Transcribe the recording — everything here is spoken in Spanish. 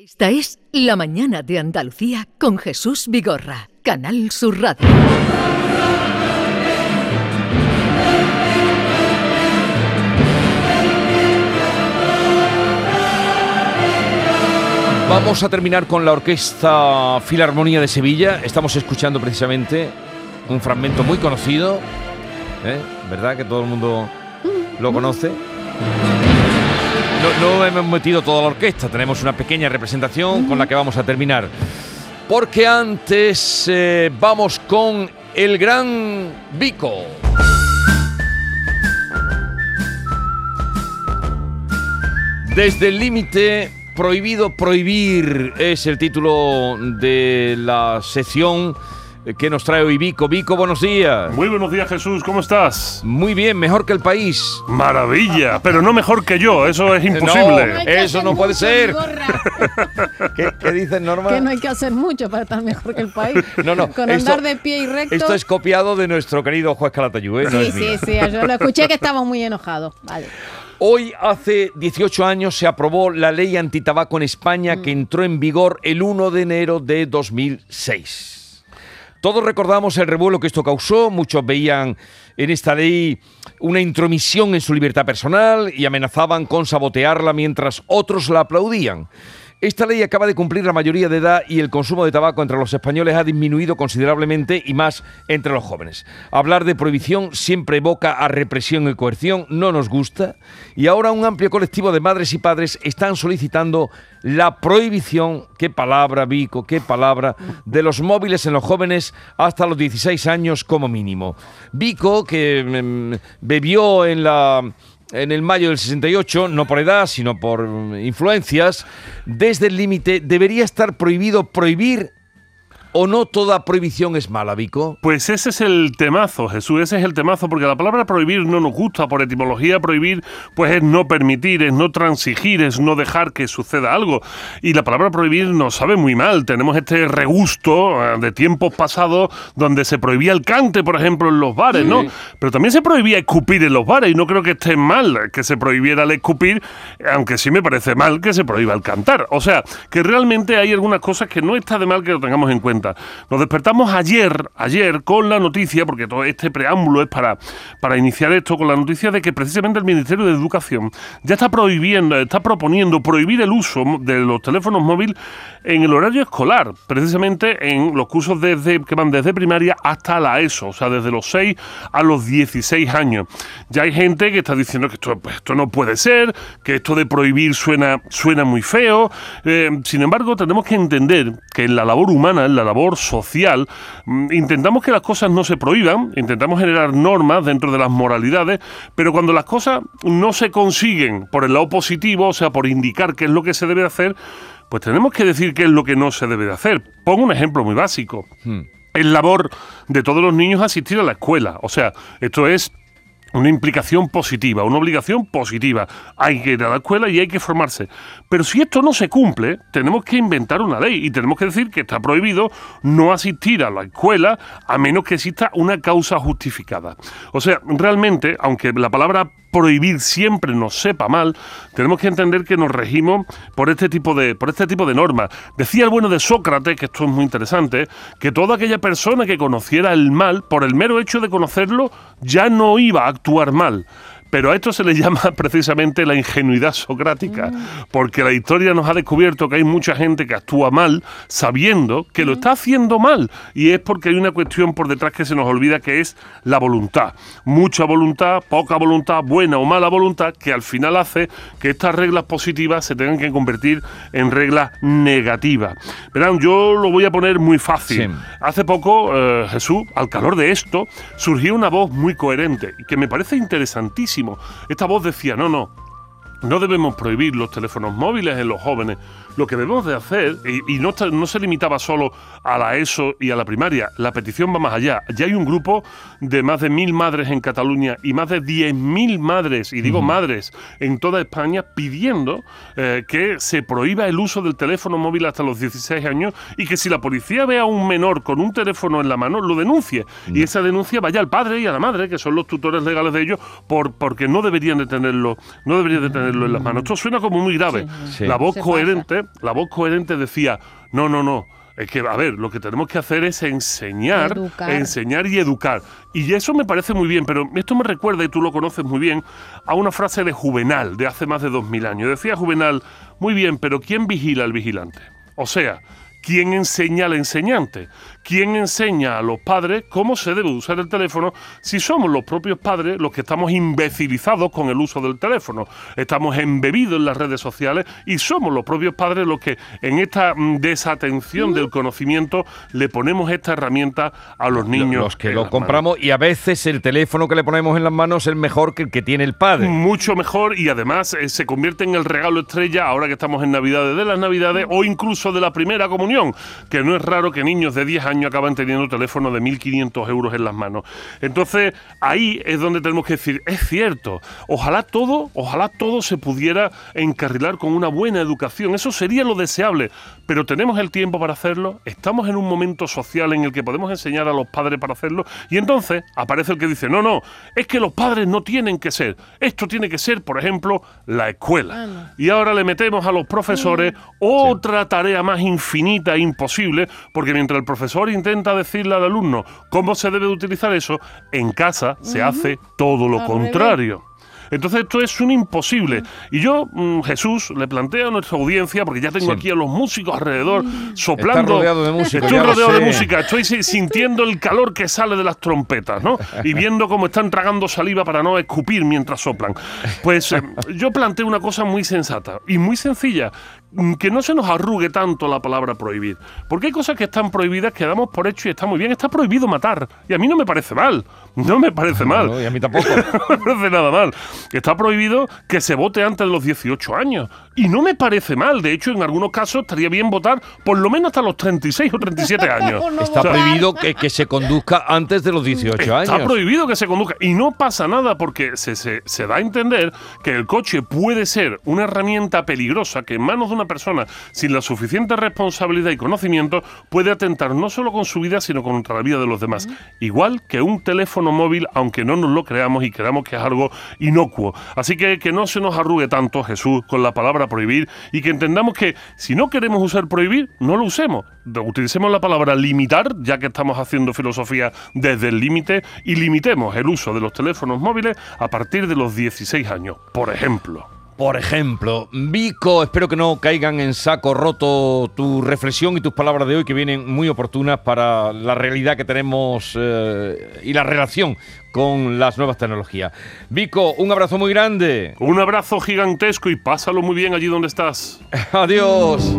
Esta es La Mañana de Andalucía con Jesús Vigorra, Canal Sur Radio. Vamos a terminar con la Orquesta Filarmonía de Sevilla. Estamos escuchando precisamente un fragmento muy conocido, ¿eh? ¿verdad? Que todo el mundo lo conoce. No, hemos metido toda la orquesta, tenemos una pequeña representación con la que vamos a terminar. Porque antes eh, vamos con el gran Vico. Desde el límite Prohibido prohibir es el título de la sección que nos trae hoy Vico. Vico, buenos días. Muy buenos días, Jesús. ¿Cómo estás? Muy bien, mejor que el país. Maravilla, pero no mejor que yo. Eso es imposible. eso no puede ser. ¿Qué, ¿Qué, dices, Norma? Que no hay que hacer mucho para estar mejor que el país. No, no. Con andar de pie y recto. Esto es copiado de nuestro querido juez Calatayud. ¿eh? sí, sí, sí. Yo lo escuché que estaba muy enojado. Vale. Hoy, hace 18 años, se aprobó la ley antitabaco en España que mm. entró en vigor el 1 de enero de 2006. Todos recordamos el revuelo que esto causó, muchos veían en esta ley una intromisión en su libertad personal y amenazaban con sabotearla mientras otros la aplaudían. Esta ley acaba de cumplir la mayoría de edad y el consumo de tabaco entre los españoles ha disminuido considerablemente y más entre los jóvenes. Hablar de prohibición siempre evoca a represión y coerción, no nos gusta, y ahora un amplio colectivo de madres y padres están solicitando la prohibición, qué palabra, Vico, qué palabra, de los móviles en los jóvenes hasta los 16 años como mínimo. Vico, que mm, bebió en la en el mayo del 68, no por edad, sino por influencias, desde el límite debería estar prohibido prohibir ¿O no toda prohibición es mala, Vico? Pues ese es el temazo, Jesús, ese es el temazo, porque la palabra prohibir no nos gusta, por etimología prohibir pues es no permitir, es no transigir, es no dejar que suceda algo. Y la palabra prohibir nos sabe muy mal, tenemos este regusto eh, de tiempos pasados donde se prohibía el cante, por ejemplo, en los bares, ¿no? Pero también se prohibía escupir en los bares y no creo que esté mal que se prohibiera el escupir, aunque sí me parece mal que se prohíba el cantar. O sea, que realmente hay algunas cosas que no está de mal que lo tengamos en cuenta. Nos despertamos ayer, ayer con la noticia, porque todo este preámbulo es para, para iniciar esto, con la noticia de que precisamente el Ministerio de Educación ya está prohibiendo, está proponiendo prohibir el uso de los teléfonos móviles en el horario escolar, precisamente en los cursos desde, que van desde primaria hasta la ESO, o sea, desde los 6 a los 16 años. Ya hay gente que está diciendo que esto, pues, esto no puede ser, que esto de prohibir suena, suena muy feo. Eh, sin embargo, tenemos que entender que en la labor humana, en la labor social, mm, intentamos que las cosas no se prohíban, intentamos generar normas dentro de las moralidades, pero cuando las cosas no se consiguen por el lado positivo, o sea, por indicar qué es lo que se debe hacer, pues tenemos que decir qué es lo que no se debe de hacer. Pongo un ejemplo muy básico. Hmm. Es labor de todos los niños asistir a la escuela. O sea, esto es una implicación positiva, una obligación positiva. Hay que ir a la escuela y hay que formarse. Pero si esto no se cumple, tenemos que inventar una ley y tenemos que decir que está prohibido no asistir a la escuela a menos que exista una causa justificada. O sea, realmente, aunque la palabra prohibir siempre nos sepa mal, tenemos que entender que nos regimos por este tipo de, por este tipo de normas. Decía el bueno de Sócrates, que esto es muy interesante, que toda aquella persona que conociera el mal, por el mero hecho de conocerlo, ya no iba a actuar mal. Pero a esto se le llama precisamente la ingenuidad socrática, mm. porque la historia nos ha descubierto que hay mucha gente que actúa mal sabiendo que lo mm. está haciendo mal. Y es porque hay una cuestión por detrás que se nos olvida que es la voluntad. Mucha voluntad, poca voluntad, buena o mala voluntad, que al final hace que estas reglas positivas se tengan que convertir en reglas negativas. Verán, yo lo voy a poner muy fácil. Hace poco, eh, Jesús, al calor de esto, surgió una voz muy coherente y que me parece interesantísima esta voz decía, no, no, no debemos prohibir los teléfonos móviles en los jóvenes, lo que debemos de hacer, y, no, no, se limitaba solo a la ESO y a la primaria, la petición va más allá. Ya hay un grupo de más de mil madres en Cataluña y más de diez mil madres, y digo madres, en toda España pidiendo eh, que se prohíba el uso del teléfono móvil hasta los 16 años y que si la policía ve a un menor con un teléfono en la mano, lo denuncie. Y esa denuncia vaya al padre y a la madre, que son los tutores legales de ellos, por, porque no deberían de tenerlo, no deberían de tenerlo en las manos. Esto suena como muy grave. La voz coherente la voz coherente decía, no, no, no, es que, a ver, lo que tenemos que hacer es enseñar, enseñar y educar. Y eso me parece muy bien, pero esto me recuerda, y tú lo conoces muy bien, a una frase de Juvenal, de hace más de dos mil años. Decía Juvenal, muy bien, pero ¿quién vigila al vigilante? O sea, ¿quién enseña al enseñante? ¿Quién enseña a los padres cómo se debe usar el teléfono si somos los propios padres los que estamos imbecilizados con el uso del teléfono? Estamos embebidos en las redes sociales y somos los propios padres los que en esta mm, desatención del conocimiento le ponemos esta herramienta a los niños. Los que lo compramos y a veces el teléfono que le ponemos en las manos es mejor que el que tiene el padre. Mucho mejor y además eh, se convierte en el regalo estrella ahora que estamos en Navidades de las Navidades o incluso de la primera comunión, que no es raro que niños de 10 años acaban teniendo teléfono de 1.500 euros en las manos. Entonces, ahí es donde tenemos que decir, es cierto, ojalá todo, ojalá todo se pudiera encarrilar con una buena educación, eso sería lo deseable, pero tenemos el tiempo para hacerlo, estamos en un momento social en el que podemos enseñar a los padres para hacerlo, y entonces aparece el que dice, no, no, es que los padres no tienen que ser, esto tiene que ser, por ejemplo, la escuela. Y ahora le metemos a los profesores mm. otra tarea más infinita e imposible, porque mientras el profesor intenta decirle al alumno cómo se debe utilizar eso, en casa se hace todo lo contrario. Entonces esto es un imposible. Y yo, mm, Jesús, le planteo a nuestra audiencia, porque ya tengo aquí a los músicos alrededor soplando. Está rodeado de música. Estoy rodeado de música. Estoy sintiendo el calor que sale de las trompetas, ¿no? Y viendo cómo están tragando saliva para no escupir mientras soplan. Pues eh, yo planteo una cosa muy sensata y muy sencilla. Mm, que no se nos arrugue tanto la palabra prohibir. Porque hay cosas que están prohibidas que damos por hecho y está muy bien. Está prohibido matar. Y a mí no me parece mal. No me parece mal. y a mí tampoco. no me parece nada mal. Está prohibido que se vote antes de los 18 años. Y no me parece mal. De hecho, en algunos casos estaría bien votar por lo menos hasta los 36 o 37 años. está prohibido que, que, se conduzca antes de los 18 años. Está prohibido que se conduzca. Y no pasa nada porque se, se, se da a entender que el coche puede ser una herramienta peligrosa que en manos de una persona sin la suficiente responsabilidad y conocimiento puede atentar no solo con su vida, sino contra la vida de los demás. Igual que un teléfono móvil, aunque no nos lo creamos y creamos que es algo inocuo. Así que que no se nos arrugue tanto Jesús con la palabra prohibir y que entendamos que si no queremos usar prohibir, no lo usemos. Utilicemos la palabra limitar, ya que estamos haciendo filosofía desde el límite, y limitemos el uso de los teléfonos móviles a partir de los 16 años, por ejemplo. Por ejemplo, Vico, espero que no caigan en saco roto tu reflexión y tus palabras de hoy que vienen muy oportunas para la realidad que tenemos eh, y la relación con las nuevas tecnologías. Vico, un abrazo muy grande. Un abrazo gigantesco y pásalo muy bien allí donde estás. Adiós.